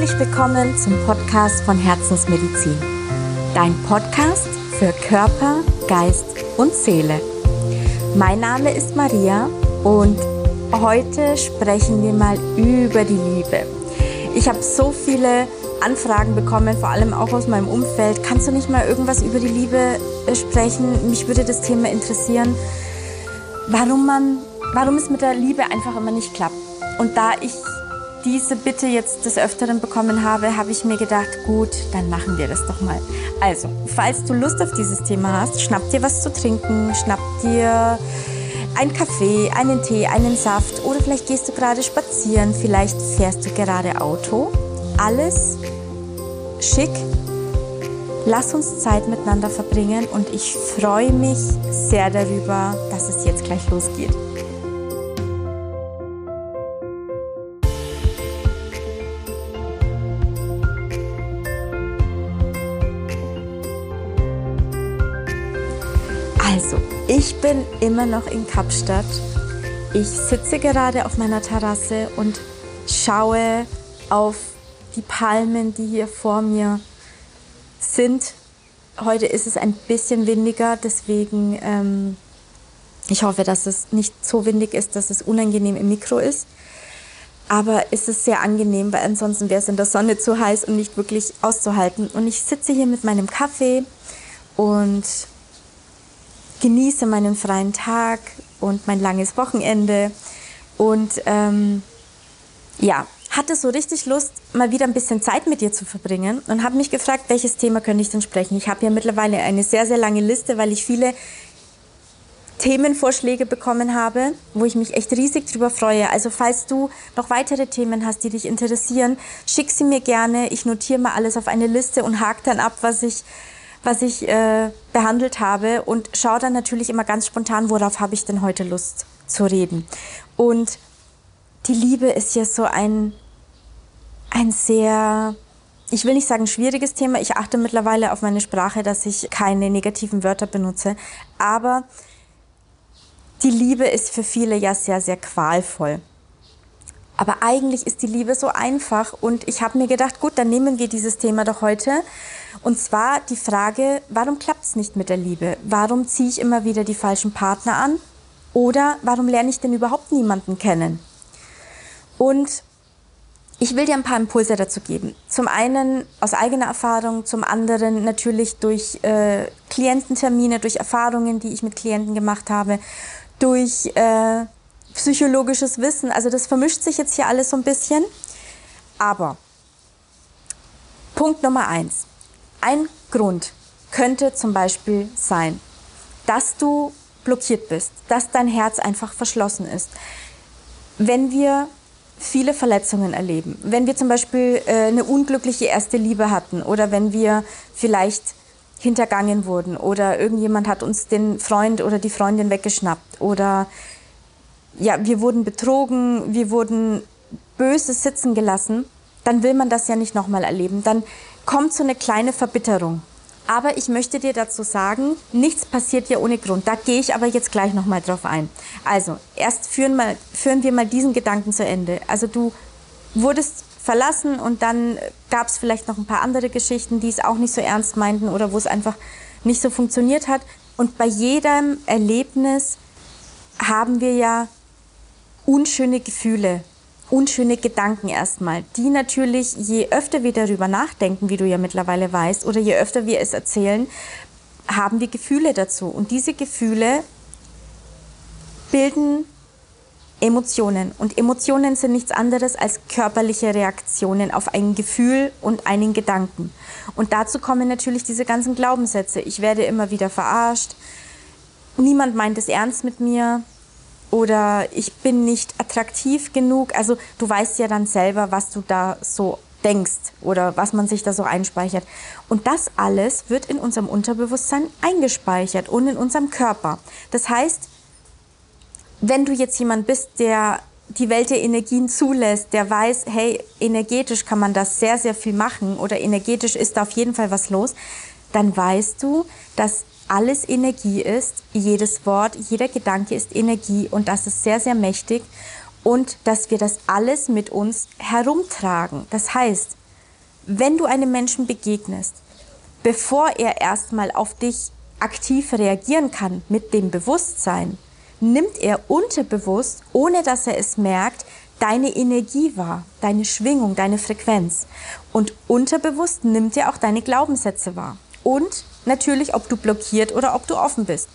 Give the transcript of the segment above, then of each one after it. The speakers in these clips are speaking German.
Herzlich willkommen zum Podcast von Herzensmedizin. Dein Podcast für Körper, Geist und Seele. Mein Name ist Maria und heute sprechen wir mal über die Liebe. Ich habe so viele Anfragen bekommen, vor allem auch aus meinem Umfeld. Kannst du nicht mal irgendwas über die Liebe äh, sprechen? Mich würde das Thema interessieren, warum man, warum es mit der Liebe einfach immer nicht klappt. Und da ich diese Bitte jetzt des Öfteren bekommen habe, habe ich mir gedacht, gut, dann machen wir das doch mal. Also, falls du Lust auf dieses Thema hast, schnapp dir was zu trinken, schnapp dir ein Kaffee, einen Tee, einen Saft oder vielleicht gehst du gerade spazieren, vielleicht fährst du gerade Auto. Alles schick. Lass uns Zeit miteinander verbringen und ich freue mich sehr darüber, dass es jetzt gleich losgeht. Also, ich bin immer noch in Kapstadt. Ich sitze gerade auf meiner Terrasse und schaue auf die Palmen, die hier vor mir sind. Heute ist es ein bisschen windiger, deswegen ähm, ich hoffe, dass es nicht so windig ist, dass es unangenehm im Mikro ist. Aber es ist sehr angenehm, weil ansonsten wäre es in der Sonne zu heiß und nicht wirklich auszuhalten. Und ich sitze hier mit meinem Kaffee und genieße meinen freien Tag und mein langes Wochenende und ähm, ja, hatte so richtig Lust, mal wieder ein bisschen Zeit mit dir zu verbringen und habe mich gefragt, welches Thema könnte ich denn sprechen. Ich habe ja mittlerweile eine sehr, sehr lange Liste, weil ich viele Themenvorschläge bekommen habe, wo ich mich echt riesig drüber freue. Also falls du noch weitere Themen hast, die dich interessieren, schick sie mir gerne. Ich notiere mal alles auf eine Liste und hake dann ab, was ich was ich äh, behandelt habe und schaue dann natürlich immer ganz spontan, worauf habe ich denn heute Lust zu reden. Und die Liebe ist ja so ein, ein sehr, ich will nicht sagen schwieriges Thema. Ich achte mittlerweile auf meine Sprache, dass ich keine negativen Wörter benutze. Aber die Liebe ist für viele ja sehr, sehr qualvoll. Aber eigentlich ist die Liebe so einfach und ich habe mir gedacht, gut, dann nehmen wir dieses Thema doch heute. Und zwar die Frage, warum klappt es nicht mit der Liebe? Warum ziehe ich immer wieder die falschen Partner an? Oder warum lerne ich denn überhaupt niemanden kennen? Und ich will dir ein paar Impulse dazu geben. Zum einen aus eigener Erfahrung, zum anderen natürlich durch äh, Kliententermine, durch Erfahrungen, die ich mit Klienten gemacht habe, durch äh, psychologisches Wissen. Also das vermischt sich jetzt hier alles so ein bisschen. Aber Punkt Nummer eins. Ein Grund könnte zum Beispiel sein, dass du blockiert bist, dass dein Herz einfach verschlossen ist. Wenn wir viele Verletzungen erleben, wenn wir zum Beispiel äh, eine unglückliche erste Liebe hatten oder wenn wir vielleicht hintergangen wurden oder irgendjemand hat uns den Freund oder die Freundin weggeschnappt oder ja, wir wurden betrogen, wir wurden böse sitzen gelassen, dann will man das ja nicht nochmal erleben. Dann kommt so eine kleine Verbitterung. Aber ich möchte dir dazu sagen, nichts passiert ja ohne Grund. Da gehe ich aber jetzt gleich nochmal drauf ein. Also, erst führen, mal, führen wir mal diesen Gedanken zu Ende. Also du wurdest verlassen und dann gab es vielleicht noch ein paar andere Geschichten, die es auch nicht so ernst meinten oder wo es einfach nicht so funktioniert hat. Und bei jedem Erlebnis haben wir ja unschöne Gefühle, unschöne Gedanken erstmal, die natürlich, je öfter wir darüber nachdenken, wie du ja mittlerweile weißt, oder je öfter wir es erzählen, haben wir Gefühle dazu. Und diese Gefühle bilden Emotionen. Und Emotionen sind nichts anderes als körperliche Reaktionen auf ein Gefühl und einen Gedanken. Und dazu kommen natürlich diese ganzen Glaubenssätze. Ich werde immer wieder verarscht. Niemand meint es ernst mit mir oder ich bin nicht attraktiv genug. Also du weißt ja dann selber, was du da so denkst oder was man sich da so einspeichert. Und das alles wird in unserem Unterbewusstsein eingespeichert und in unserem Körper. Das heißt, wenn du jetzt jemand bist, der die Welt der Energien zulässt, der weiß, hey, energetisch kann man das sehr, sehr viel machen oder energetisch ist da auf jeden Fall was los, dann weißt du, dass alles Energie ist, jedes Wort, jeder Gedanke ist Energie und das ist sehr, sehr mächtig und dass wir das alles mit uns herumtragen. Das heißt, wenn du einem Menschen begegnest, bevor er erstmal auf dich aktiv reagieren kann mit dem Bewusstsein, nimmt er unterbewusst, ohne dass er es merkt, deine Energie wahr, deine Schwingung, deine Frequenz. Und unterbewusst nimmt er auch deine Glaubenssätze wahr. Und natürlich, ob du blockiert oder ob du offen bist.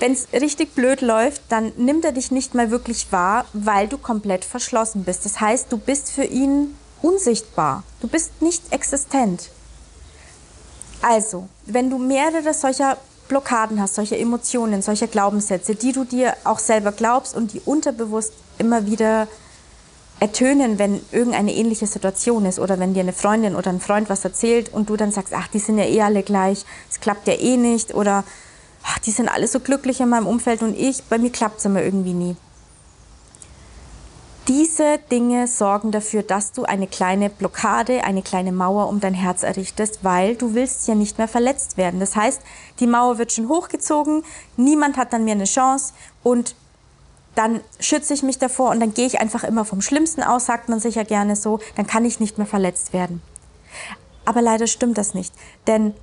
Wenn es richtig blöd läuft, dann nimmt er dich nicht mal wirklich wahr, weil du komplett verschlossen bist. Das heißt, du bist für ihn unsichtbar. Du bist nicht existent. Also, wenn du mehrere solcher Blockaden hast, solche Emotionen, solche Glaubenssätze, die du dir auch selber glaubst und die unterbewusst immer wieder ertönen, wenn irgendeine ähnliche Situation ist oder wenn dir eine Freundin oder ein Freund was erzählt und du dann sagst, ach, die sind ja eh alle gleich, es klappt ja eh nicht oder ach, die sind alle so glücklich in meinem Umfeld und ich, bei mir klappt es immer irgendwie nie. Diese Dinge sorgen dafür, dass du eine kleine Blockade, eine kleine Mauer um dein Herz errichtest, weil du willst ja nicht mehr verletzt werden. Das heißt, die Mauer wird schon hochgezogen, niemand hat dann mehr eine Chance und dann schütze ich mich davor und dann gehe ich einfach immer vom Schlimmsten aus, sagt man sich ja gerne so, dann kann ich nicht mehr verletzt werden. Aber leider stimmt das nicht, denn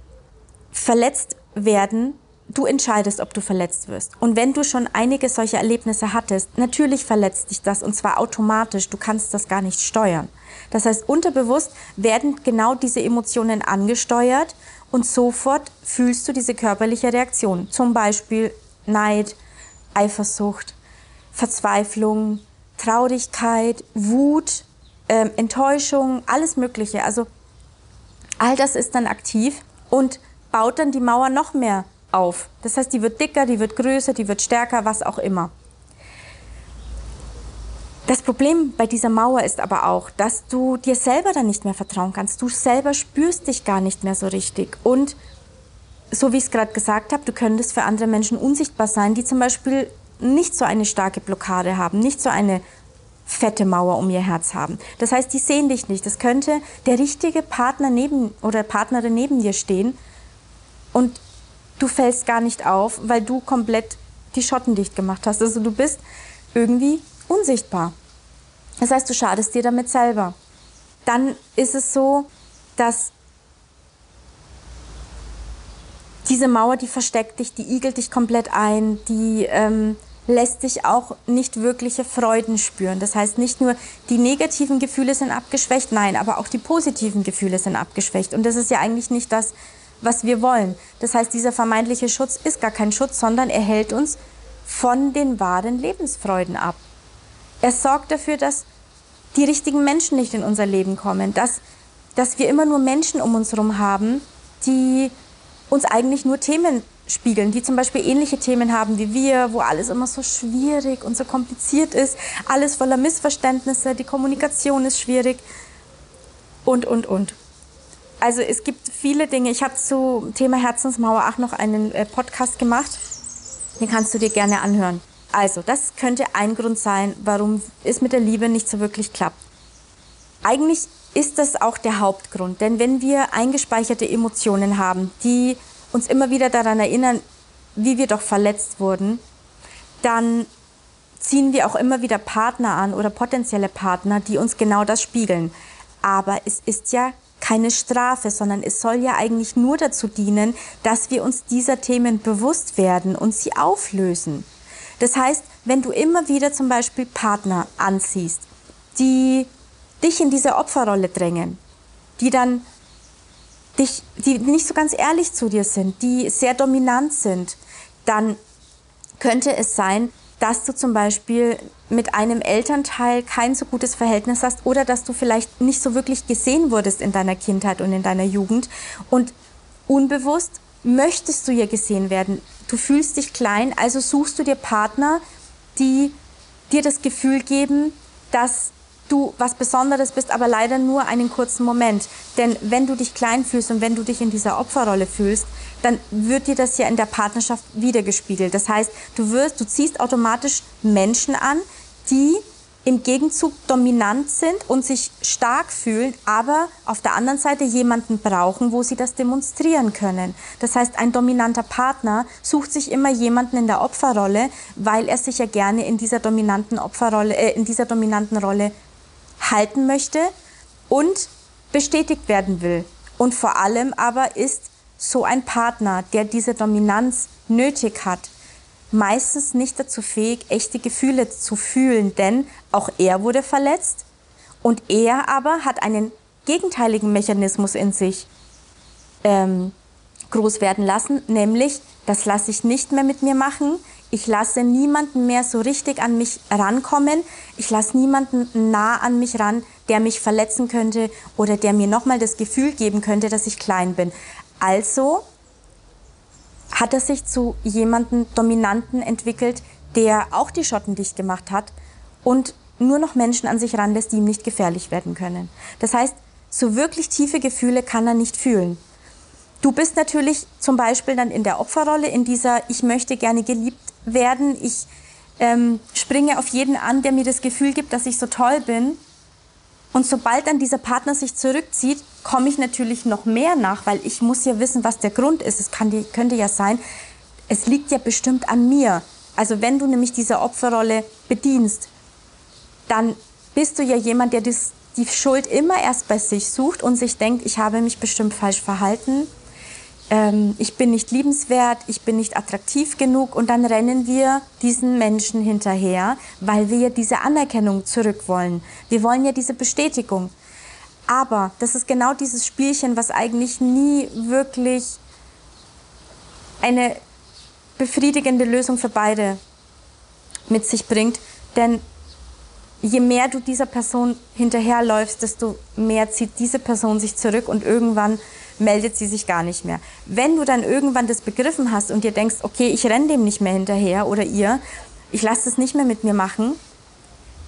verletzt werden du entscheidest, ob du verletzt wirst. Und wenn du schon einige solche Erlebnisse hattest, natürlich verletzt dich das und zwar automatisch. Du kannst das gar nicht steuern. Das heißt, unterbewusst werden genau diese Emotionen angesteuert und sofort fühlst du diese körperliche Reaktion. Zum Beispiel Neid, Eifersucht, Verzweiflung, Traurigkeit, Wut, äh, Enttäuschung, alles Mögliche. Also all das ist dann aktiv und baut dann die Mauer noch mehr auf. Das heißt, die wird dicker, die wird größer, die wird stärker, was auch immer. Das Problem bei dieser Mauer ist aber auch, dass du dir selber dann nicht mehr vertrauen kannst. Du selber spürst dich gar nicht mehr so richtig. Und so wie ich es gerade gesagt habe, du könntest für andere Menschen unsichtbar sein, die zum Beispiel nicht so eine starke Blockade haben, nicht so eine fette Mauer um ihr Herz haben. Das heißt, die sehen dich nicht. Das könnte der richtige Partner neben oder Partnerin neben dir stehen und du fällst gar nicht auf, weil du komplett die Schotten dicht gemacht hast. Also du bist irgendwie unsichtbar. Das heißt, du schadest dir damit selber. Dann ist es so, dass diese Mauer, die versteckt dich, die igelt dich komplett ein, die ähm, lässt dich auch nicht wirkliche Freuden spüren. Das heißt, nicht nur die negativen Gefühle sind abgeschwächt, nein, aber auch die positiven Gefühle sind abgeschwächt. Und das ist ja eigentlich nicht das, was wir wollen. Das heißt, dieser vermeintliche Schutz ist gar kein Schutz, sondern er hält uns von den wahren Lebensfreuden ab. Er sorgt dafür, dass die richtigen Menschen nicht in unser Leben kommen, dass, dass wir immer nur Menschen um uns herum haben, die uns eigentlich nur Themen spiegeln, die zum Beispiel ähnliche Themen haben wie wir, wo alles immer so schwierig und so kompliziert ist, alles voller Missverständnisse, die Kommunikation ist schwierig und, und, und also es gibt viele Dinge. Ich habe zu Thema Herzensmauer auch noch einen äh, Podcast gemacht. Den kannst du dir gerne anhören. Also, das könnte ein Grund sein, warum es mit der Liebe nicht so wirklich klappt. Eigentlich ist das auch der Hauptgrund, denn wenn wir eingespeicherte Emotionen haben, die uns immer wieder daran erinnern, wie wir doch verletzt wurden, dann ziehen wir auch immer wieder Partner an oder potenzielle Partner, die uns genau das spiegeln. Aber es ist ja keine Strafe, sondern es soll ja eigentlich nur dazu dienen, dass wir uns dieser Themen bewusst werden und sie auflösen. Das heißt, wenn du immer wieder zum Beispiel Partner anziehst, die dich in diese Opferrolle drängen, die dann dich, die nicht so ganz ehrlich zu dir sind, die sehr dominant sind, dann könnte es sein, dass du zum Beispiel mit einem Elternteil kein so gutes Verhältnis hast oder dass du vielleicht nicht so wirklich gesehen wurdest in deiner Kindheit und in deiner Jugend und unbewusst möchtest du ja gesehen werden. Du fühlst dich klein, also suchst du dir Partner, die dir das Gefühl geben, dass du was Besonderes bist, aber leider nur einen kurzen Moment. Denn wenn du dich klein fühlst und wenn du dich in dieser Opferrolle fühlst, dann wird dir das ja in der Partnerschaft wiedergespiegelt. Das heißt, du wirst, du ziehst automatisch Menschen an, die im Gegenzug dominant sind und sich stark fühlen, aber auf der anderen Seite jemanden brauchen, wo sie das demonstrieren können. Das heißt, ein dominanter Partner sucht sich immer jemanden in der Opferrolle, weil er sich ja gerne in dieser dominanten Opferrolle, äh, in dieser dominanten Rolle halten möchte und bestätigt werden will. Und vor allem aber ist so ein Partner, der diese Dominanz nötig hat, meistens nicht dazu fähig, echte Gefühle zu fühlen, denn auch er wurde verletzt und er aber hat einen gegenteiligen Mechanismus in sich ähm, groß werden lassen, nämlich, das lasse ich nicht mehr mit mir machen, ich lasse niemanden mehr so richtig an mich rankommen, ich lasse niemanden nah an mich ran, der mich verletzen könnte oder der mir nochmal das Gefühl geben könnte, dass ich klein bin. Also hat er sich zu jemandem Dominanten entwickelt, der auch die Schotten dicht gemacht hat und nur noch Menschen an sich ranlässt, die ihm nicht gefährlich werden können. Das heißt, so wirklich tiefe Gefühle kann er nicht fühlen. Du bist natürlich zum Beispiel dann in der Opferrolle, in dieser Ich möchte gerne geliebt werden, ich ähm, springe auf jeden an, der mir das Gefühl gibt, dass ich so toll bin. Und sobald dann dieser Partner sich zurückzieht, komme ich natürlich noch mehr nach, weil ich muss ja wissen, was der Grund ist. Es kann könnte ja sein, es liegt ja bestimmt an mir. Also wenn du nämlich diese Opferrolle bedienst, dann bist du ja jemand, der das, die Schuld immer erst bei sich sucht und sich denkt, ich habe mich bestimmt falsch verhalten, ähm, ich bin nicht liebenswert, ich bin nicht attraktiv genug und dann rennen wir diesen Menschen hinterher, weil wir diese Anerkennung zurück wollen. Wir wollen ja diese Bestätigung. Aber das ist genau dieses Spielchen, was eigentlich nie wirklich eine befriedigende Lösung für beide mit sich bringt. Denn je mehr du dieser Person hinterherläufst, desto mehr zieht diese Person sich zurück und irgendwann meldet sie sich gar nicht mehr. Wenn du dann irgendwann das begriffen hast und dir denkst, okay, ich renne dem nicht mehr hinterher oder ihr, ich lasse es nicht mehr mit mir machen,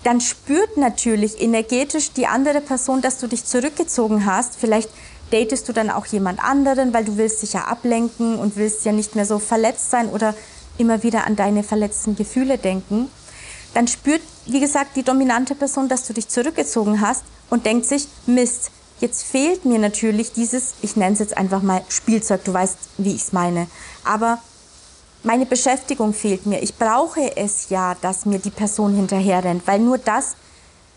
dann spürt natürlich energetisch die andere Person, dass du dich zurückgezogen hast. Vielleicht datest du dann auch jemand anderen, weil du willst dich ja ablenken und willst ja nicht mehr so verletzt sein oder immer wieder an deine verletzten Gefühle denken. Dann spürt, wie gesagt, die dominante Person, dass du dich zurückgezogen hast und denkt sich, Mist, jetzt fehlt mir natürlich dieses, ich nenne es jetzt einfach mal Spielzeug, du weißt, wie ich es meine. Aber meine Beschäftigung fehlt mir. Ich brauche es ja, dass mir die Person hinterher rennt, weil nur das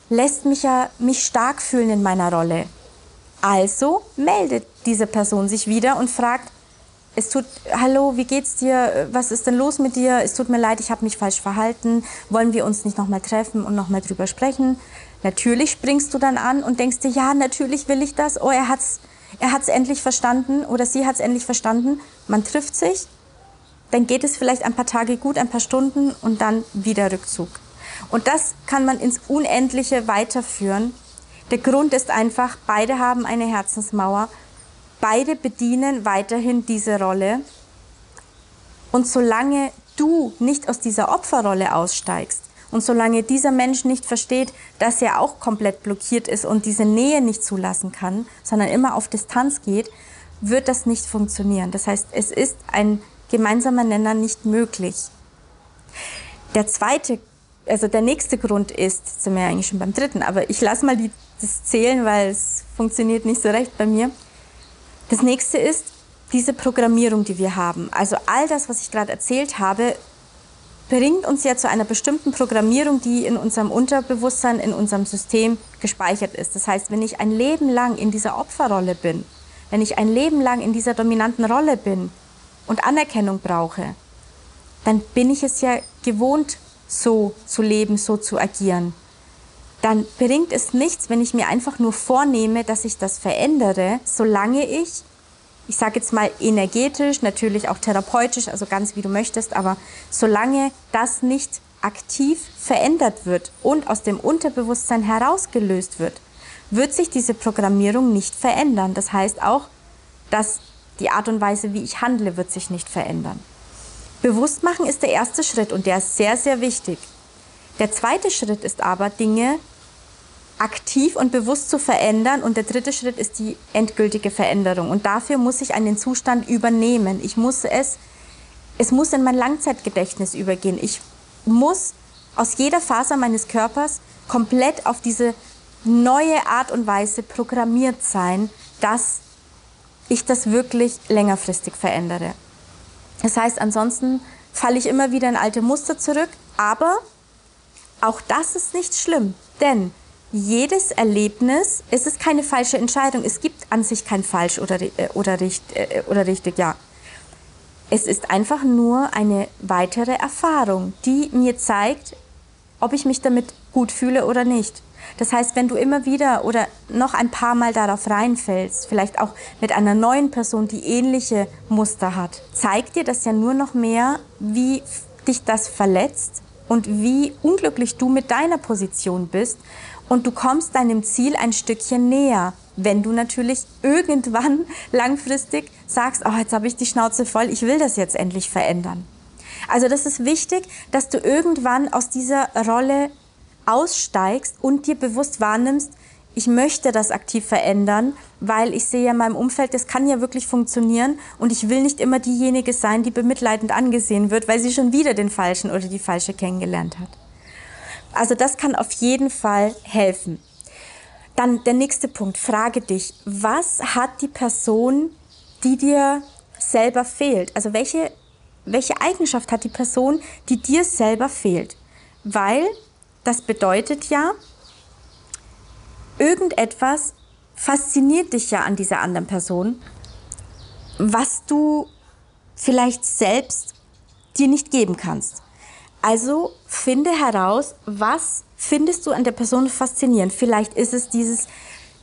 lässt mich ja mich stark fühlen in meiner Rolle. Also meldet diese Person sich wieder und fragt, es tut, hallo, wie geht's dir? Was ist denn los mit dir? Es tut mir leid, ich habe mich falsch verhalten. Wollen wir uns nicht nochmal treffen und nochmal drüber sprechen? Natürlich springst du dann an und denkst dir, ja, natürlich will ich das. Oh, er hat's, er hat's endlich verstanden oder sie hat's endlich verstanden. Man trifft sich dann geht es vielleicht ein paar Tage gut, ein paar Stunden und dann wieder Rückzug. Und das kann man ins Unendliche weiterführen. Der Grund ist einfach, beide haben eine Herzensmauer, beide bedienen weiterhin diese Rolle. Und solange du nicht aus dieser Opferrolle aussteigst und solange dieser Mensch nicht versteht, dass er auch komplett blockiert ist und diese Nähe nicht zulassen kann, sondern immer auf Distanz geht, wird das nicht funktionieren. Das heißt, es ist ein gemeinsamer Nenner nicht möglich. Der zweite, also der nächste Grund ist, jetzt sind wir ja eigentlich schon beim dritten, aber ich lasse mal die, das zählen, weil es funktioniert nicht so recht bei mir. Das nächste ist diese Programmierung, die wir haben. Also all das, was ich gerade erzählt habe, bringt uns ja zu einer bestimmten Programmierung, die in unserem Unterbewusstsein, in unserem System gespeichert ist. Das heißt, wenn ich ein Leben lang in dieser Opferrolle bin, wenn ich ein Leben lang in dieser dominanten Rolle bin, und Anerkennung brauche, dann bin ich es ja gewohnt, so zu leben, so zu agieren. Dann bringt es nichts, wenn ich mir einfach nur vornehme, dass ich das verändere, solange ich, ich sage jetzt mal energetisch, natürlich auch therapeutisch, also ganz wie du möchtest, aber solange das nicht aktiv verändert wird und aus dem Unterbewusstsein herausgelöst wird, wird sich diese Programmierung nicht verändern. Das heißt auch, dass die Art und Weise, wie ich handle, wird sich nicht verändern. Bewusstmachen ist der erste Schritt und der ist sehr, sehr wichtig. Der zweite Schritt ist aber, Dinge aktiv und bewusst zu verändern und der dritte Schritt ist die endgültige Veränderung. Und dafür muss ich einen Zustand übernehmen. Ich muss es, es muss in mein Langzeitgedächtnis übergehen. Ich muss aus jeder Faser meines Körpers komplett auf diese neue Art und Weise programmiert sein, dass ich das wirklich längerfristig verändere. Das heißt, ansonsten falle ich immer wieder in alte Muster zurück, aber auch das ist nicht schlimm, denn jedes Erlebnis, es ist keine falsche Entscheidung. Es gibt an sich kein falsch oder, äh, oder, richtig, äh, oder richtig, ja. Es ist einfach nur eine weitere Erfahrung, die mir zeigt, ob ich mich damit gut fühle oder nicht. Das heißt, wenn du immer wieder oder noch ein paar Mal darauf reinfällst, vielleicht auch mit einer neuen Person, die ähnliche Muster hat, zeigt dir das ja nur noch mehr, wie dich das verletzt und wie unglücklich du mit deiner Position bist und du kommst deinem Ziel ein Stückchen näher, wenn du natürlich irgendwann langfristig sagst, oh, jetzt habe ich die Schnauze voll, ich will das jetzt endlich verändern. Also das ist wichtig, dass du irgendwann aus dieser Rolle aussteigst und dir bewusst wahrnimmst, ich möchte das aktiv verändern, weil ich sehe ja in meinem Umfeld, das kann ja wirklich funktionieren und ich will nicht immer diejenige sein, die bemitleidend angesehen wird, weil sie schon wieder den Falschen oder die Falsche kennengelernt hat. Also das kann auf jeden Fall helfen. Dann der nächste Punkt, frage dich, was hat die Person, die dir selber fehlt? Also welche, welche Eigenschaft hat die Person, die dir selber fehlt? Weil das bedeutet ja, irgendetwas fasziniert dich ja an dieser anderen Person, was du vielleicht selbst dir nicht geben kannst. Also finde heraus, was findest du an der Person faszinierend. Vielleicht ist es dieses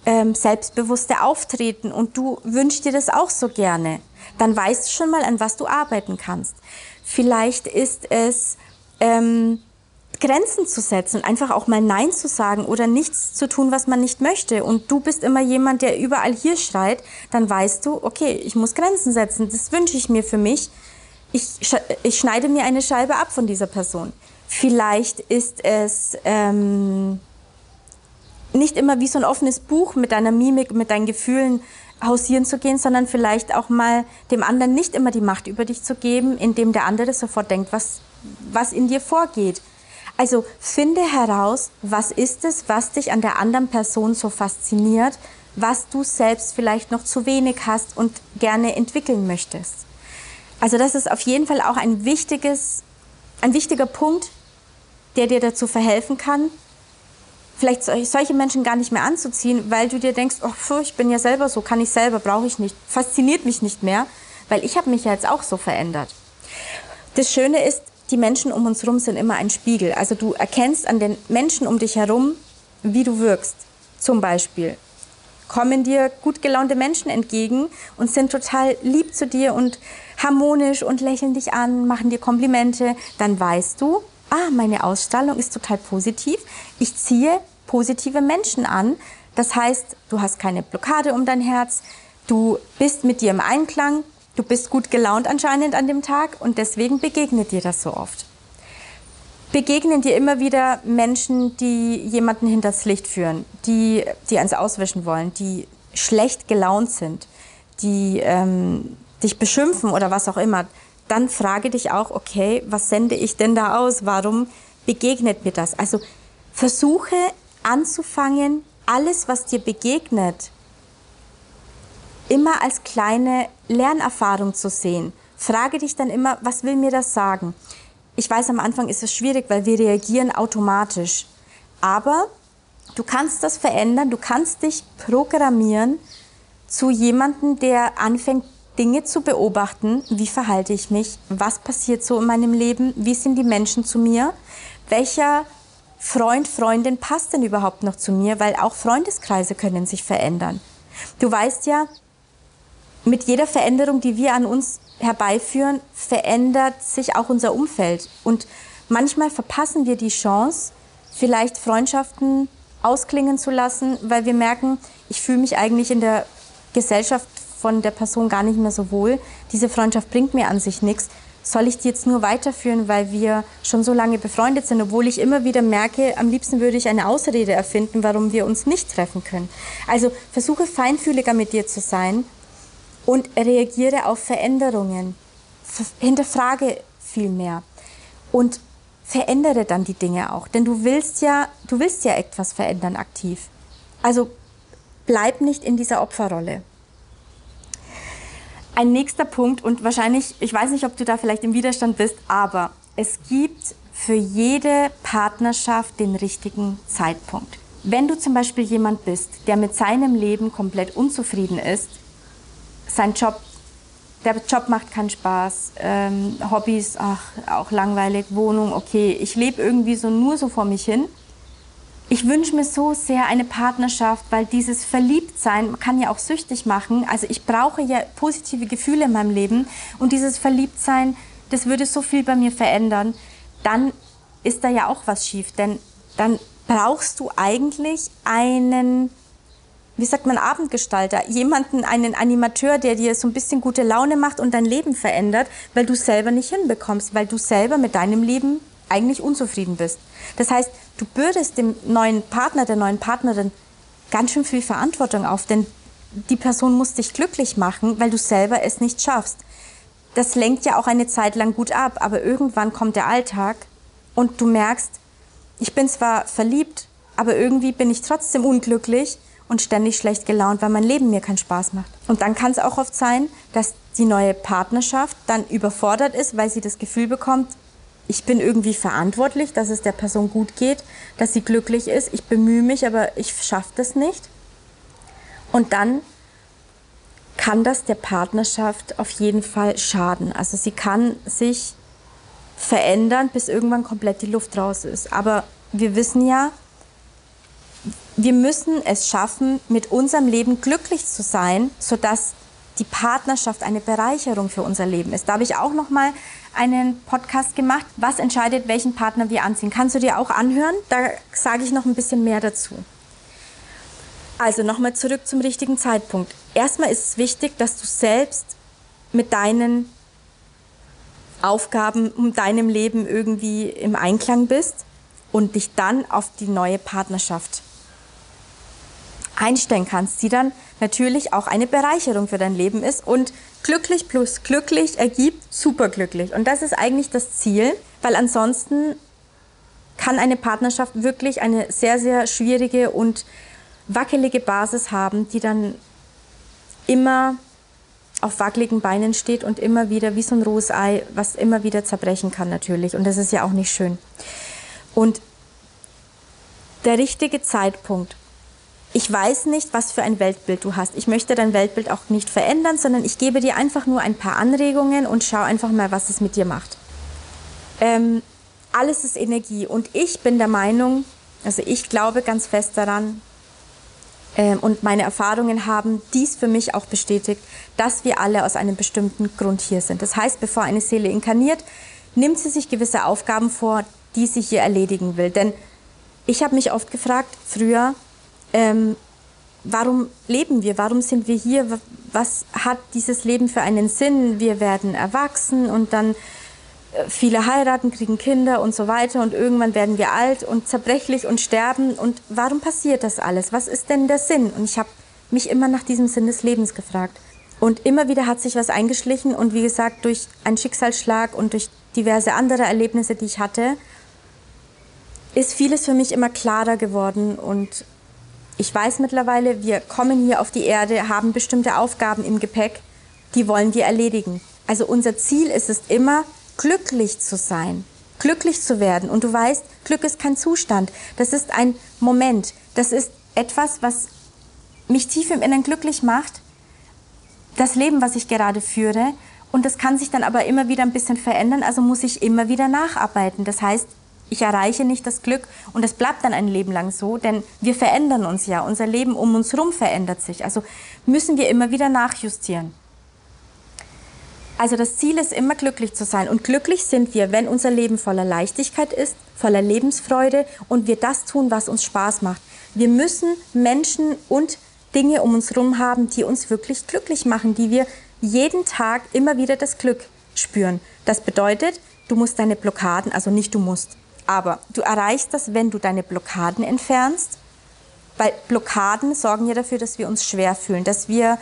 ähm, selbstbewusste Auftreten und du wünschst dir das auch so gerne. Dann weißt du schon mal, an was du arbeiten kannst. Vielleicht ist es ähm, Grenzen zu setzen und einfach auch mal Nein zu sagen oder nichts zu tun, was man nicht möchte. Und du bist immer jemand, der überall hier schreit, dann weißt du, okay, ich muss Grenzen setzen. Das wünsche ich mir für mich. Ich, ich schneide mir eine Scheibe ab von dieser Person. Vielleicht ist es ähm, nicht immer wie so ein offenes Buch mit deiner Mimik, mit deinen Gefühlen hausieren zu gehen, sondern vielleicht auch mal dem anderen nicht immer die Macht über dich zu geben, indem der andere sofort denkt, was, was in dir vorgeht. Also finde heraus, was ist es, was dich an der anderen Person so fasziniert, was du selbst vielleicht noch zu wenig hast und gerne entwickeln möchtest. Also das ist auf jeden Fall auch ein wichtiges, ein wichtiger Punkt, der dir dazu verhelfen kann, vielleicht solche Menschen gar nicht mehr anzuziehen, weil du dir denkst, oh, ich bin ja selber so, kann ich selber, brauche ich nicht, fasziniert mich nicht mehr, weil ich habe mich ja jetzt auch so verändert. Das Schöne ist, die Menschen um uns herum sind immer ein Spiegel. Also du erkennst an den Menschen um dich herum, wie du wirkst. Zum Beispiel kommen dir gut gelaunte Menschen entgegen und sind total lieb zu dir und harmonisch und lächeln dich an, machen dir Komplimente, dann weißt du, ah, meine Ausstrahlung ist total positiv. Ich ziehe positive Menschen an. Das heißt, du hast keine Blockade um dein Herz, du bist mit dir im Einklang, Du bist gut gelaunt anscheinend an dem Tag und deswegen begegnet dir das so oft. Begegnen dir immer wieder Menschen, die jemanden hinters Licht führen, die, die eins auswischen wollen, die schlecht gelaunt sind, die ähm, dich beschimpfen oder was auch immer, dann frage dich auch, okay, was sende ich denn da aus? Warum begegnet mir das? Also versuche anzufangen, alles, was dir begegnet, immer als kleine Lernerfahrung zu sehen. Frage dich dann immer, was will mir das sagen? Ich weiß, am Anfang ist es schwierig, weil wir reagieren automatisch. Aber du kannst das verändern, du kannst dich programmieren zu jemandem, der anfängt, Dinge zu beobachten. Wie verhalte ich mich? Was passiert so in meinem Leben? Wie sind die Menschen zu mir? Welcher Freund, Freundin passt denn überhaupt noch zu mir? Weil auch Freundeskreise können sich verändern. Du weißt ja, mit jeder Veränderung, die wir an uns herbeiführen, verändert sich auch unser Umfeld. Und manchmal verpassen wir die Chance, vielleicht Freundschaften ausklingen zu lassen, weil wir merken, ich fühle mich eigentlich in der Gesellschaft von der Person gar nicht mehr so wohl. Diese Freundschaft bringt mir an sich nichts. Soll ich die jetzt nur weiterführen, weil wir schon so lange befreundet sind, obwohl ich immer wieder merke, am liebsten würde ich eine Ausrede erfinden, warum wir uns nicht treffen können. Also versuche feinfühliger mit dir zu sein und reagiere auf Veränderungen. Hinterfrage viel mehr und verändere dann die Dinge auch, denn du willst ja, du willst ja etwas verändern aktiv. Also bleib nicht in dieser Opferrolle. Ein nächster Punkt und wahrscheinlich, ich weiß nicht, ob du da vielleicht im Widerstand bist, aber es gibt für jede Partnerschaft den richtigen Zeitpunkt. Wenn du zum Beispiel jemand bist, der mit seinem Leben komplett unzufrieden ist, sein Job, der Job macht keinen Spaß, ähm, Hobbys, ach, auch langweilig, Wohnung, okay, ich lebe irgendwie so nur so vor mich hin. Ich wünsche mir so sehr eine Partnerschaft, weil dieses Verliebtsein kann ja auch süchtig machen. Also ich brauche ja positive Gefühle in meinem Leben und dieses Verliebtsein, das würde so viel bei mir verändern. Dann ist da ja auch was schief, denn dann brauchst du eigentlich einen, wie sagt man, Abendgestalter, jemanden, einen Animateur, der dir so ein bisschen gute Laune macht und dein Leben verändert, weil du selber nicht hinbekommst, weil du selber mit deinem Leben eigentlich unzufrieden bist. Das heißt, du bürdest dem neuen Partner, der neuen Partnerin ganz schön viel Verantwortung auf, denn die Person muss dich glücklich machen, weil du selber es nicht schaffst. Das lenkt ja auch eine Zeit lang gut ab, aber irgendwann kommt der Alltag und du merkst, ich bin zwar verliebt, aber irgendwie bin ich trotzdem unglücklich und ständig schlecht gelaunt, weil mein Leben mir keinen Spaß macht. Und dann kann es auch oft sein, dass die neue Partnerschaft dann überfordert ist, weil sie das Gefühl bekommt, ich bin irgendwie verantwortlich, dass es der Person gut geht, dass sie glücklich ist. Ich bemühe mich, aber ich schaffe das nicht. Und dann kann das der Partnerschaft auf jeden Fall schaden. Also sie kann sich verändern, bis irgendwann komplett die Luft raus ist. Aber wir wissen ja, wir müssen es schaffen, mit unserem Leben glücklich zu sein, sodass die Partnerschaft eine Bereicherung für unser Leben ist. Da habe ich auch noch mal einen Podcast gemacht, was entscheidet, welchen Partner wir anziehen. Kannst du dir auch anhören? Da sage ich noch ein bisschen mehr dazu. Also nochmal zurück zum richtigen Zeitpunkt. Erstmal ist es wichtig, dass du selbst mit deinen Aufgaben um deinem Leben irgendwie im Einklang bist und dich dann auf die neue Partnerschaft einstellen kannst, die dann natürlich auch eine Bereicherung für dein Leben ist und glücklich plus glücklich ergibt superglücklich. Und das ist eigentlich das Ziel, weil ansonsten kann eine Partnerschaft wirklich eine sehr, sehr schwierige und wackelige Basis haben, die dann immer auf wackeligen Beinen steht und immer wieder wie so ein rohes Ei, was immer wieder zerbrechen kann natürlich. Und das ist ja auch nicht schön. Und der richtige Zeitpunkt. Ich weiß nicht, was für ein Weltbild du hast. Ich möchte dein Weltbild auch nicht verändern, sondern ich gebe dir einfach nur ein paar Anregungen und schau einfach mal, was es mit dir macht. Ähm, alles ist Energie und ich bin der Meinung, also ich glaube ganz fest daran, ähm, und meine Erfahrungen haben dies für mich auch bestätigt, dass wir alle aus einem bestimmten Grund hier sind. Das heißt, bevor eine Seele inkarniert, nimmt sie sich gewisse Aufgaben vor, die sie hier erledigen will. Denn ich habe mich oft gefragt, früher, ähm, warum leben wir? Warum sind wir hier? Was hat dieses Leben für einen Sinn? Wir werden erwachsen und dann viele heiraten, kriegen Kinder und so weiter und irgendwann werden wir alt und zerbrechlich und sterben. Und warum passiert das alles? Was ist denn der Sinn? Und ich habe mich immer nach diesem Sinn des Lebens gefragt. Und immer wieder hat sich was eingeschlichen und wie gesagt, durch einen Schicksalsschlag und durch diverse andere Erlebnisse, die ich hatte, ist vieles für mich immer klarer geworden und ich weiß mittlerweile, wir kommen hier auf die Erde, haben bestimmte Aufgaben im Gepäck, die wollen wir erledigen. Also unser Ziel ist es immer, glücklich zu sein, glücklich zu werden. Und du weißt, Glück ist kein Zustand, das ist ein Moment, das ist etwas, was mich tief im Inneren glücklich macht, das Leben, was ich gerade führe. Und das kann sich dann aber immer wieder ein bisschen verändern, also muss ich immer wieder nacharbeiten. Das heißt, ich erreiche nicht das Glück und es bleibt dann ein Leben lang so, denn wir verändern uns ja, unser Leben um uns herum verändert sich. Also müssen wir immer wieder nachjustieren. Also das Ziel ist immer glücklich zu sein. Und glücklich sind wir, wenn unser Leben voller Leichtigkeit ist, voller Lebensfreude und wir das tun, was uns Spaß macht. Wir müssen Menschen und Dinge um uns herum haben, die uns wirklich glücklich machen, die wir jeden Tag immer wieder das Glück spüren. Das bedeutet, du musst deine Blockaden, also nicht du musst, aber du erreichst das, wenn du deine Blockaden entfernst, weil Blockaden sorgen ja dafür, dass wir uns schwer fühlen, dass wir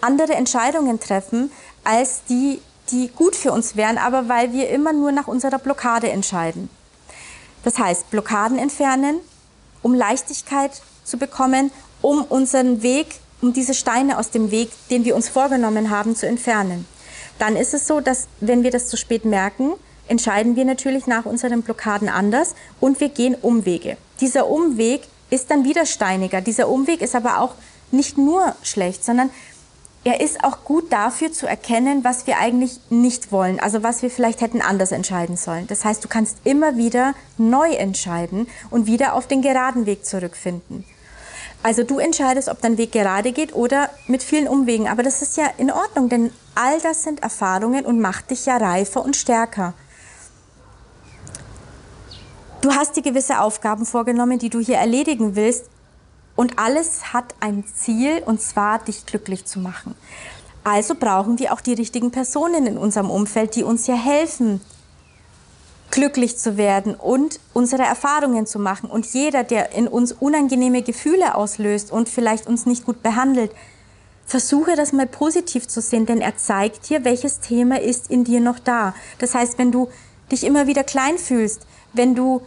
andere Entscheidungen treffen, als die, die gut für uns wären, aber weil wir immer nur nach unserer Blockade entscheiden. Das heißt, Blockaden entfernen, um Leichtigkeit zu bekommen, um unseren Weg, um diese Steine aus dem Weg, den wir uns vorgenommen haben, zu entfernen. Dann ist es so, dass wenn wir das zu spät merken, entscheiden wir natürlich nach unseren Blockaden anders und wir gehen Umwege. Dieser Umweg ist dann wieder steiniger. Dieser Umweg ist aber auch nicht nur schlecht, sondern er ist auch gut dafür zu erkennen, was wir eigentlich nicht wollen, also was wir vielleicht hätten anders entscheiden sollen. Das heißt, du kannst immer wieder neu entscheiden und wieder auf den geraden Weg zurückfinden. Also du entscheidest, ob dein Weg gerade geht oder mit vielen Umwegen. Aber das ist ja in Ordnung, denn all das sind Erfahrungen und macht dich ja reifer und stärker. Du hast dir gewisse Aufgaben vorgenommen, die du hier erledigen willst. Und alles hat ein Ziel, und zwar dich glücklich zu machen. Also brauchen wir auch die richtigen Personen in unserem Umfeld, die uns ja helfen, glücklich zu werden und unsere Erfahrungen zu machen. Und jeder, der in uns unangenehme Gefühle auslöst und vielleicht uns nicht gut behandelt, versuche das mal positiv zu sehen, denn er zeigt dir, welches Thema ist in dir noch da. Das heißt, wenn du dich immer wieder klein fühlst, wenn du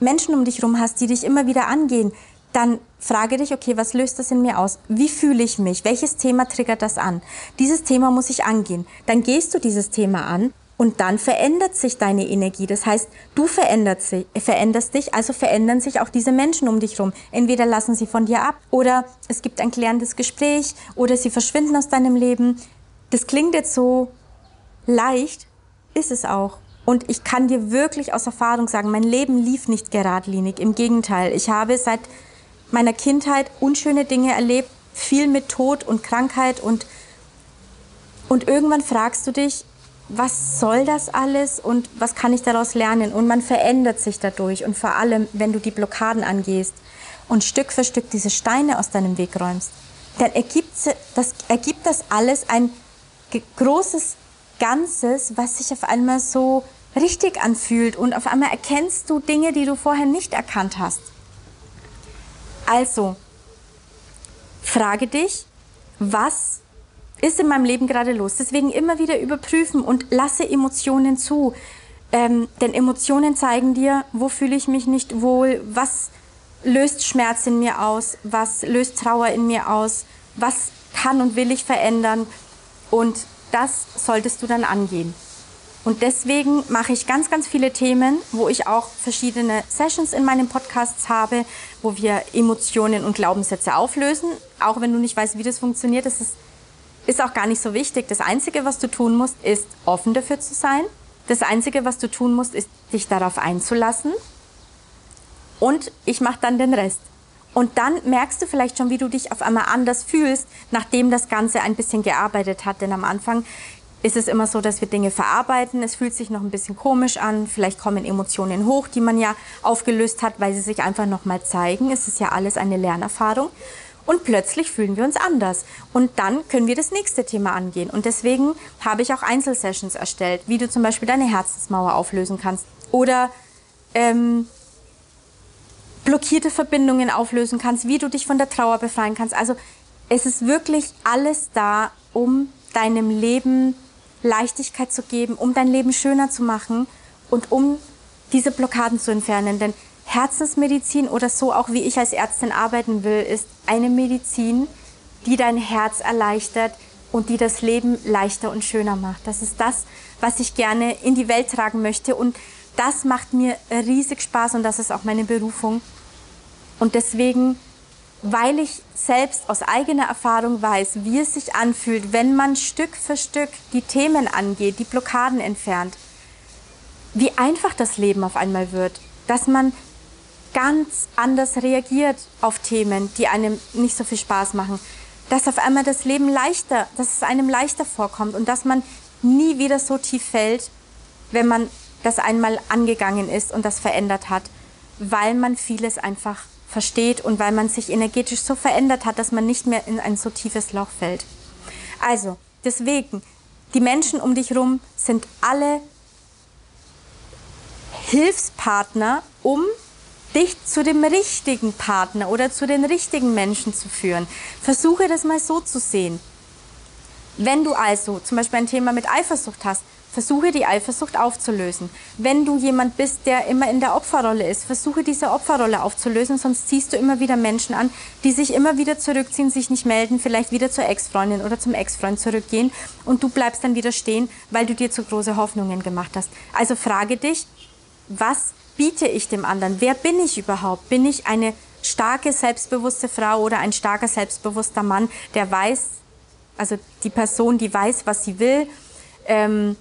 Menschen um dich herum hast, die dich immer wieder angehen, dann frage dich, okay, was löst das in mir aus? Wie fühle ich mich? Welches Thema triggert das an? Dieses Thema muss ich angehen. Dann gehst du dieses Thema an und dann verändert sich deine Energie. Das heißt, du veränderst, veränderst dich, also verändern sich auch diese Menschen um dich herum. Entweder lassen sie von dir ab oder es gibt ein klärendes Gespräch oder sie verschwinden aus deinem Leben. Das klingt jetzt so leicht, ist es auch. Und ich kann dir wirklich aus Erfahrung sagen, mein Leben lief nicht geradlinig. Im Gegenteil, ich habe seit meiner Kindheit unschöne Dinge erlebt, viel mit Tod und Krankheit und, und irgendwann fragst du dich, was soll das alles und was kann ich daraus lernen? Und man verändert sich dadurch und vor allem, wenn du die Blockaden angehst und Stück für Stück diese Steine aus deinem Weg räumst, dann ergibt das, ergibt das alles ein großes Ganzes, was sich auf einmal so richtig anfühlt und auf einmal erkennst du Dinge, die du vorher nicht erkannt hast. Also, frage dich, was ist in meinem Leben gerade los? Deswegen immer wieder überprüfen und lasse Emotionen zu. Ähm, denn Emotionen zeigen dir, wo fühle ich mich nicht wohl, was löst Schmerz in mir aus, was löst Trauer in mir aus, was kann und will ich verändern. Und das solltest du dann angehen. Und deswegen mache ich ganz, ganz viele Themen, wo ich auch verschiedene Sessions in meinen Podcasts habe, wo wir Emotionen und Glaubenssätze auflösen. Auch wenn du nicht weißt, wie das funktioniert, das ist, ist auch gar nicht so wichtig. Das Einzige, was du tun musst, ist offen dafür zu sein. Das Einzige, was du tun musst, ist dich darauf einzulassen. Und ich mache dann den Rest. Und dann merkst du vielleicht schon, wie du dich auf einmal anders fühlst, nachdem das Ganze ein bisschen gearbeitet hat. Denn am Anfang ist es immer so, dass wir Dinge verarbeiten. Es fühlt sich noch ein bisschen komisch an. Vielleicht kommen Emotionen hoch, die man ja aufgelöst hat, weil sie sich einfach noch mal zeigen. Es ist ja alles eine Lernerfahrung. Und plötzlich fühlen wir uns anders. Und dann können wir das nächste Thema angehen. Und deswegen habe ich auch Einzelsessions erstellt, wie du zum Beispiel deine Herzensmauer auflösen kannst oder ähm, blockierte Verbindungen auflösen kannst, wie du dich von der Trauer befreien kannst. Also es ist wirklich alles da, um deinem Leben Leichtigkeit zu geben, um dein Leben schöner zu machen und um diese Blockaden zu entfernen. Denn Herzensmedizin oder so auch wie ich als Ärztin arbeiten will, ist eine Medizin, die dein Herz erleichtert und die das Leben leichter und schöner macht. Das ist das, was ich gerne in die Welt tragen möchte und das macht mir riesig Spaß und das ist auch meine Berufung. Und deswegen weil ich selbst aus eigener Erfahrung weiß, wie es sich anfühlt, wenn man Stück für Stück die Themen angeht, die Blockaden entfernt, wie einfach das Leben auf einmal wird, dass man ganz anders reagiert auf Themen, die einem nicht so viel Spaß machen, dass auf einmal das Leben leichter, dass es einem leichter vorkommt und dass man nie wieder so tief fällt, wenn man das einmal angegangen ist und das verändert hat, weil man vieles einfach versteht und weil man sich energetisch so verändert hat, dass man nicht mehr in ein so tiefes Loch fällt. Also, deswegen, die Menschen um dich herum sind alle Hilfspartner, um dich zu dem richtigen Partner oder zu den richtigen Menschen zu führen. Versuche das mal so zu sehen. Wenn du also zum Beispiel ein Thema mit Eifersucht hast, Versuche die Eifersucht aufzulösen. Wenn du jemand bist, der immer in der Opferrolle ist, versuche diese Opferrolle aufzulösen, sonst ziehst du immer wieder Menschen an, die sich immer wieder zurückziehen, sich nicht melden, vielleicht wieder zur Ex-Freundin oder zum Ex-Freund zurückgehen und du bleibst dann wieder stehen, weil du dir zu große Hoffnungen gemacht hast. Also frage dich, was biete ich dem anderen? Wer bin ich überhaupt? Bin ich eine starke, selbstbewusste Frau oder ein starker, selbstbewusster Mann, der weiß, also die Person, die weiß, was sie will, ähm,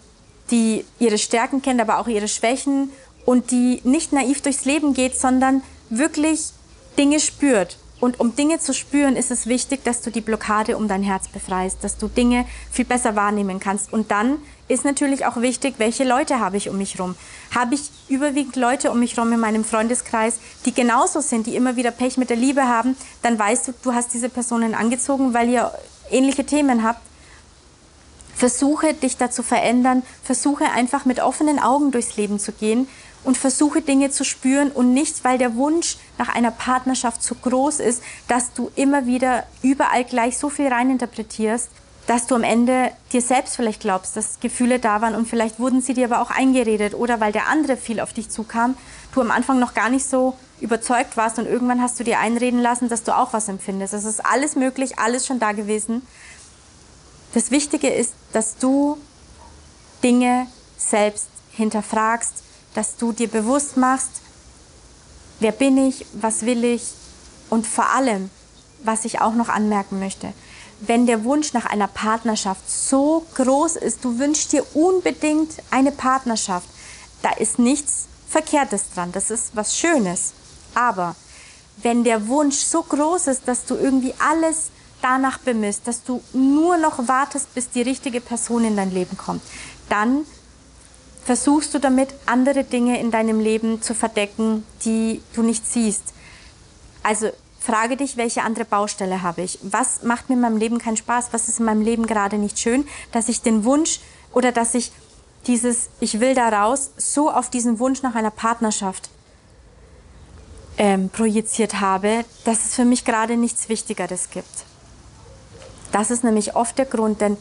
die ihre Stärken kennt, aber auch ihre Schwächen und die nicht naiv durchs Leben geht, sondern wirklich Dinge spürt. Und um Dinge zu spüren, ist es wichtig, dass du die Blockade um dein Herz befreist, dass du Dinge viel besser wahrnehmen kannst. Und dann ist natürlich auch wichtig, welche Leute habe ich um mich herum. Habe ich überwiegend Leute um mich herum in meinem Freundeskreis, die genauso sind, die immer wieder Pech mit der Liebe haben, dann weißt du, du hast diese Personen angezogen, weil ihr ähnliche Themen habt. Versuche dich da zu verändern, versuche einfach mit offenen Augen durchs Leben zu gehen und versuche Dinge zu spüren und nicht, weil der Wunsch nach einer Partnerschaft so groß ist, dass du immer wieder überall gleich so viel reininterpretierst, dass du am Ende dir selbst vielleicht glaubst, dass Gefühle da waren und vielleicht wurden sie dir aber auch eingeredet oder weil der andere viel auf dich zukam, du am Anfang noch gar nicht so überzeugt warst und irgendwann hast du dir einreden lassen, dass du auch was empfindest. Das ist alles möglich, alles schon da gewesen. Das Wichtige ist, dass du Dinge selbst hinterfragst, dass du dir bewusst machst, wer bin ich, was will ich und vor allem, was ich auch noch anmerken möchte, wenn der Wunsch nach einer Partnerschaft so groß ist, du wünschst dir unbedingt eine Partnerschaft, da ist nichts Verkehrtes dran, das ist was Schönes. Aber wenn der Wunsch so groß ist, dass du irgendwie alles danach bemisst, dass du nur noch wartest, bis die richtige Person in dein Leben kommt, dann versuchst du damit andere Dinge in deinem Leben zu verdecken, die du nicht siehst. Also frage dich, welche andere Baustelle habe ich? Was macht mir in meinem Leben keinen Spaß? Was ist in meinem Leben gerade nicht schön? Dass ich den Wunsch oder dass ich dieses Ich will da raus so auf diesen Wunsch nach einer Partnerschaft ähm, projiziert habe, dass es für mich gerade nichts Wichtigeres gibt. Das ist nämlich oft der Grund, denn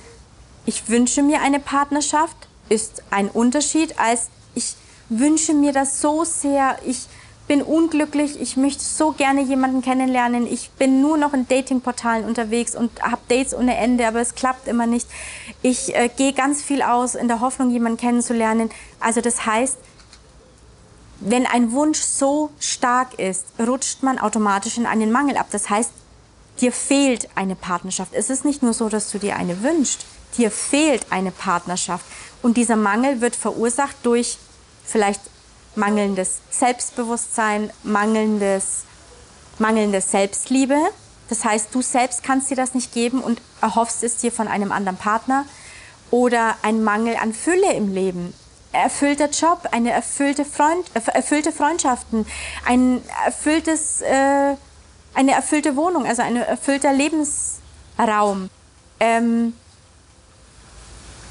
ich wünsche mir eine Partnerschaft, ist ein Unterschied, als ich wünsche mir das so sehr, ich bin unglücklich, ich möchte so gerne jemanden kennenlernen, ich bin nur noch in Datingportalen unterwegs und habe Dates ohne Ende, aber es klappt immer nicht. Ich äh, gehe ganz viel aus in der Hoffnung, jemanden kennenzulernen. Also das heißt, wenn ein Wunsch so stark ist, rutscht man automatisch in einen Mangel ab. Das heißt, dir fehlt eine Partnerschaft. Es ist nicht nur so, dass du dir eine wünschst, dir fehlt eine Partnerschaft. Und dieser Mangel wird verursacht durch vielleicht mangelndes Selbstbewusstsein, mangelndes, mangelndes Selbstliebe. Das heißt, du selbst kannst dir das nicht geben und erhoffst es dir von einem anderen Partner. Oder ein Mangel an Fülle im Leben. Erfüllter Job, eine erfüllte, Freund, erfüllte Freundschaften, ein erfülltes, äh, eine erfüllte Wohnung, also ein erfüllter Lebensraum. Ähm,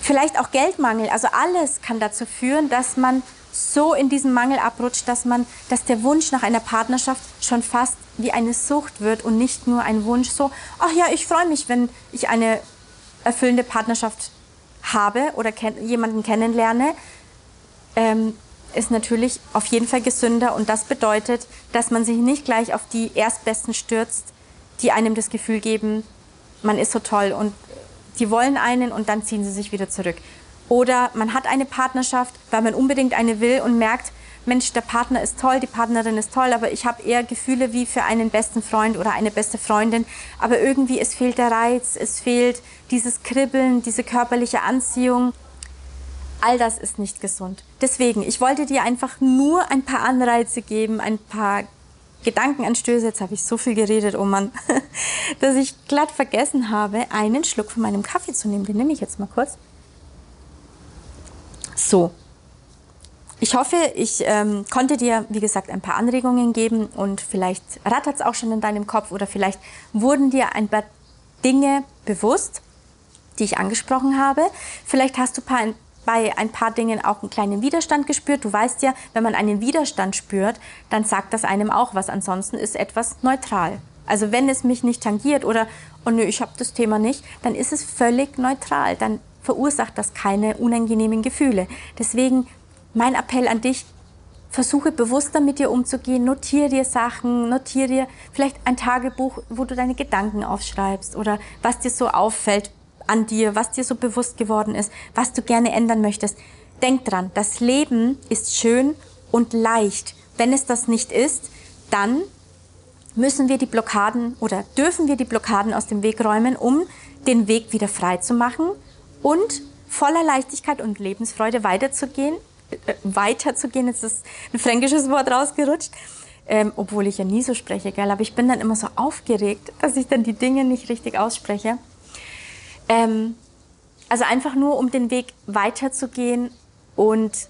vielleicht auch Geldmangel. Also alles kann dazu führen, dass man so in diesen Mangel abrutscht, dass man, dass der Wunsch nach einer Partnerschaft schon fast wie eine Sucht wird und nicht nur ein Wunsch so, ach ja, ich freue mich, wenn ich eine erfüllende Partnerschaft habe oder ken jemanden kennenlerne, ähm, ist natürlich auf jeden Fall gesünder und das bedeutet, dass man sich nicht gleich auf die Erstbesten stürzt, die einem das Gefühl geben, man ist so toll und die wollen einen und dann ziehen sie sich wieder zurück. Oder man hat eine Partnerschaft, weil man unbedingt eine will und merkt, Mensch, der Partner ist toll, die Partnerin ist toll, aber ich habe eher Gefühle wie für einen besten Freund oder eine beste Freundin. Aber irgendwie, es fehlt der Reiz, es fehlt dieses Kribbeln, diese körperliche Anziehung. All das ist nicht gesund. Deswegen, ich wollte dir einfach nur ein paar Anreize geben, ein paar Gedankenanstöße, jetzt habe ich so viel geredet, oh Mann, dass ich glatt vergessen habe, einen Schluck von meinem Kaffee zu nehmen. Den nehme ich jetzt mal kurz. So. Ich hoffe, ich ähm, konnte dir, wie gesagt, ein paar Anregungen geben und vielleicht rattert es auch schon in deinem Kopf oder vielleicht wurden dir ein paar Dinge bewusst, die ich angesprochen habe. Vielleicht hast du paar, bei ein paar Dingen auch einen kleinen Widerstand gespürt. Du weißt ja, wenn man einen Widerstand spürt, dann sagt das einem auch was. Ansonsten ist etwas neutral. Also wenn es mich nicht tangiert oder, oh nö, ich habe das Thema nicht, dann ist es völlig neutral. Dann verursacht das keine unangenehmen Gefühle. Deswegen mein Appell an dich, versuche bewusster mit dir umzugehen, notiere dir Sachen, notiere dir vielleicht ein Tagebuch, wo du deine Gedanken aufschreibst oder was dir so auffällt, an dir, was dir so bewusst geworden ist, was du gerne ändern möchtest. Denk dran, das Leben ist schön und leicht. Wenn es das nicht ist, dann müssen wir die Blockaden oder dürfen wir die Blockaden aus dem Weg räumen, um den Weg wieder frei zu machen und voller Leichtigkeit und Lebensfreude weiterzugehen. Äh, weiterzugehen, jetzt ist ein fränkisches Wort rausgerutscht, ähm, obwohl ich ja nie so spreche, gell? aber ich bin dann immer so aufgeregt, dass ich dann die Dinge nicht richtig ausspreche. Ähm, also einfach nur, um den Weg weiterzugehen und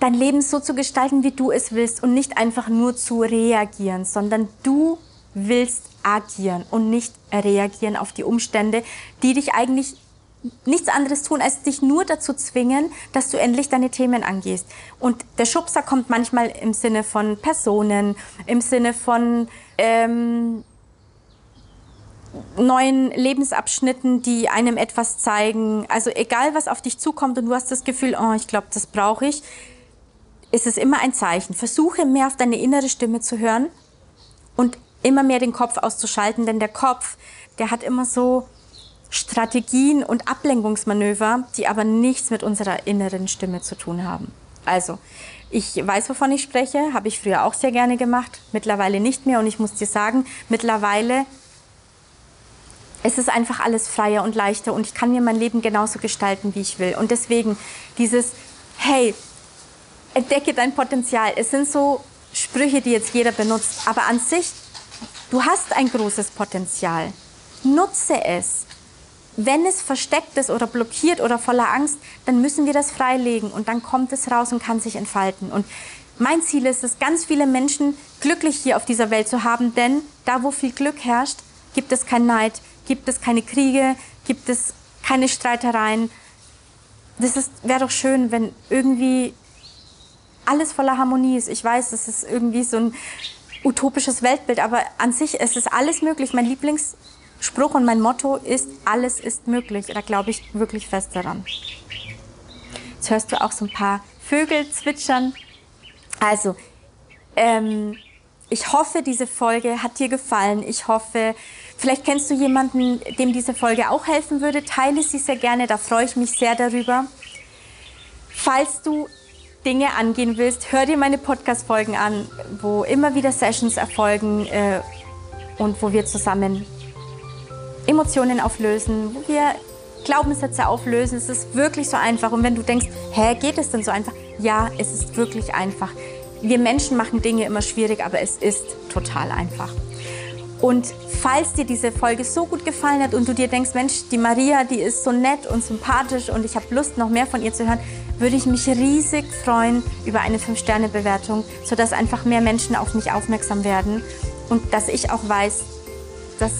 dein Leben so zu gestalten, wie du es willst und nicht einfach nur zu reagieren, sondern du willst agieren und nicht reagieren auf die Umstände, die dich eigentlich nichts anderes tun, als dich nur dazu zwingen, dass du endlich deine Themen angehst. Und der Schubser kommt manchmal im Sinne von Personen, im Sinne von ähm, neuen Lebensabschnitten, die einem etwas zeigen. Also egal, was auf dich zukommt und du hast das Gefühl, oh, ich glaube, das brauche ich, ist es immer ein Zeichen. Versuche mehr auf deine innere Stimme zu hören und immer mehr den Kopf auszuschalten, denn der Kopf, der hat immer so Strategien und Ablenkungsmanöver, die aber nichts mit unserer inneren Stimme zu tun haben. Also, ich weiß, wovon ich spreche, habe ich früher auch sehr gerne gemacht, mittlerweile nicht mehr und ich muss dir sagen, mittlerweile es ist einfach alles freier und leichter und ich kann mir mein Leben genauso gestalten, wie ich will. Und deswegen dieses, hey, entdecke dein Potenzial. Es sind so Sprüche, die jetzt jeder benutzt, aber an sich, du hast ein großes Potenzial. Nutze es. Wenn es versteckt ist oder blockiert oder voller Angst, dann müssen wir das freilegen und dann kommt es raus und kann sich entfalten. Und mein Ziel ist es, ganz viele Menschen glücklich hier auf dieser Welt zu haben, denn da, wo viel Glück herrscht, gibt es kein Neid, gibt es keine Kriege, gibt es keine Streitereien. Das wäre doch schön, wenn irgendwie alles voller Harmonie ist. Ich weiß, das ist irgendwie so ein utopisches Weltbild, aber an sich ist es alles möglich. Mein Lieblingsspruch und mein Motto ist, alles ist möglich. Da glaube ich wirklich fest daran. Jetzt hörst du auch so ein paar Vögel zwitschern. Also, ähm, ich hoffe, diese Folge hat dir gefallen. Ich hoffe, vielleicht kennst du jemanden, dem diese Folge auch helfen würde. Teile sie sehr gerne, da freue ich mich sehr darüber. Falls du Dinge angehen willst, hör dir meine Podcast-Folgen an, wo immer wieder Sessions erfolgen äh, und wo wir zusammen Emotionen auflösen, wo wir Glaubenssätze auflösen. Es ist wirklich so einfach. Und wenn du denkst, hä, geht es denn so einfach? Ja, es ist wirklich einfach. Wir Menschen machen Dinge immer schwierig, aber es ist total einfach. Und falls dir diese Folge so gut gefallen hat und du dir denkst, Mensch, die Maria, die ist so nett und sympathisch und ich habe Lust, noch mehr von ihr zu hören, würde ich mich riesig freuen über eine 5-Sterne-Bewertung, sodass einfach mehr Menschen auf mich aufmerksam werden und dass ich auch weiß, dass,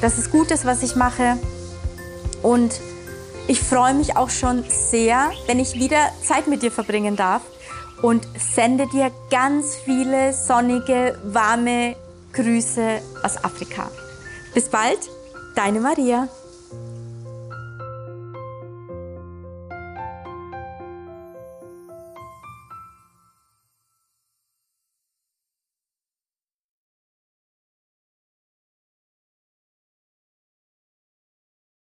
dass es gut ist, was ich mache. Und ich freue mich auch schon sehr, wenn ich wieder Zeit mit dir verbringen darf und sende dir ganz viele sonnige, warme Grüße aus Afrika. Bis bald, deine Maria.